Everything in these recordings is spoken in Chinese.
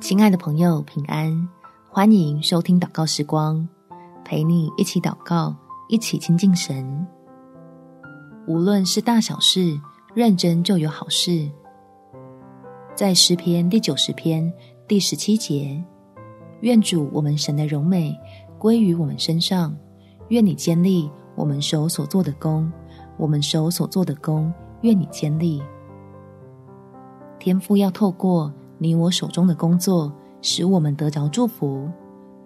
亲爱的朋友，平安！欢迎收听祷告时光，陪你一起祷告，一起亲近神。无论是大小事，认真就有好事。在诗篇第九十篇第十七节，愿主我们神的荣美归于我们身上，愿你坚立我们手所做的工，我们手所做的工，愿你坚立。天父要透过你我手中的工作，使我们得着祝福，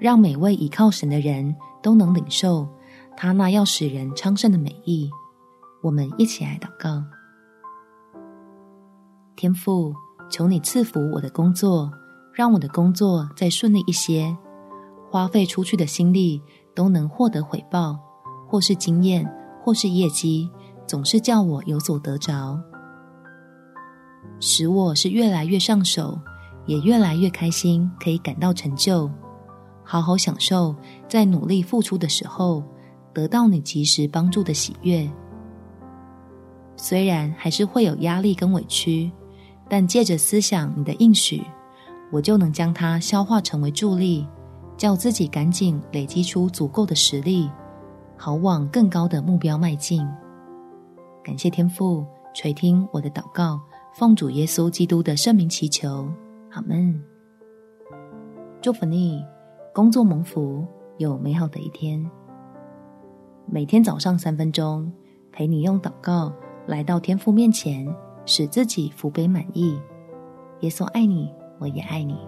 让每位倚靠神的人都能领受他那要使人昌盛的美意。我们一起来祷告：天父，求你赐福我的工作，让我的工作再顺利一些，花费出去的心力都能获得回报，或是经验，或是业绩，总是叫我有所得着。使我是越来越上手，也越来越开心，可以感到成就，好好享受在努力付出的时候得到你及时帮助的喜悦。虽然还是会有压力跟委屈，但借着思想你的应许，我就能将它消化成为助力，叫自己赶紧累积出足够的实力，好往更高的目标迈进。感谢天父垂听我的祷告。奉主耶稣基督的圣名祈求，阿门。祝福你，工作蒙福，有美好的一天。每天早上三分钟，陪你用祷告来到天父面前，使自己福杯满溢。耶稣爱你，我也爱你。